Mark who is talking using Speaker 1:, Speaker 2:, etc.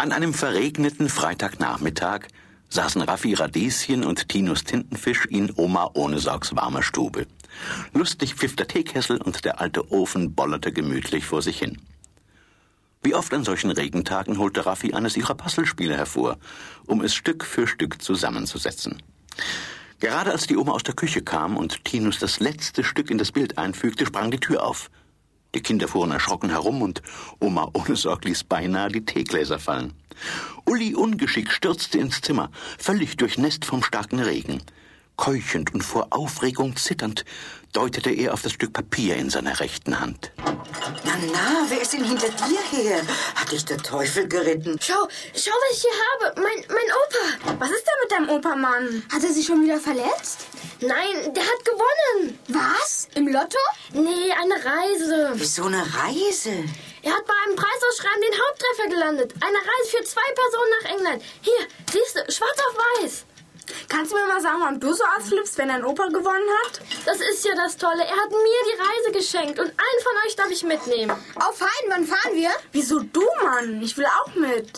Speaker 1: An einem verregneten Freitagnachmittag saßen Raffi Radieschen und Tinus Tintenfisch in Oma Ohnesorgs warmer Stube. Lustig pfiff der Teekessel und der alte Ofen bollerte gemütlich vor sich hin. Wie oft an solchen Regentagen holte Raffi eines ihrer Puzzlespiele hervor, um es Stück für Stück zusammenzusetzen. Gerade als die Oma aus der Küche kam und Tinus das letzte Stück in das Bild einfügte, sprang die Tür auf. Die Kinder fuhren erschrocken herum und Oma ohne Sorg ließ beinahe die Teegläser fallen. Uli ungeschickt stürzte ins Zimmer, völlig durchnässt vom starken Regen. Keuchend und vor Aufregung zitternd deutete er auf das Stück Papier in seiner rechten Hand.
Speaker 2: Na, na, wer ist denn hinter dir her? Hat dich der Teufel geritten?
Speaker 3: Schau, schau, was ich hier habe. Mein, mein Opa.
Speaker 4: Was ist denn mit deinem Opa, Mann?
Speaker 3: Hat er sich schon wieder verletzt? Nein, der hat gewonnen.
Speaker 4: Was? Im Lotto?
Speaker 3: Nee, eine Reise.
Speaker 2: Wieso eine Reise?
Speaker 3: Er hat bei einem Preisausschreiben den Haupttreffer gelandet. Eine Reise für zwei Personen nach England. Hier, siehst du, schwarz auf weiß.
Speaker 4: Kannst du mir mal sagen, warum du so ausflippst, wenn dein Opa gewonnen hat?
Speaker 3: Das ist ja das Tolle. Er hat mir die Reise geschenkt und einen von euch darf ich mitnehmen.
Speaker 4: Auf fein, wann fahren wir? Wieso du, Mann? Ich will auch mit.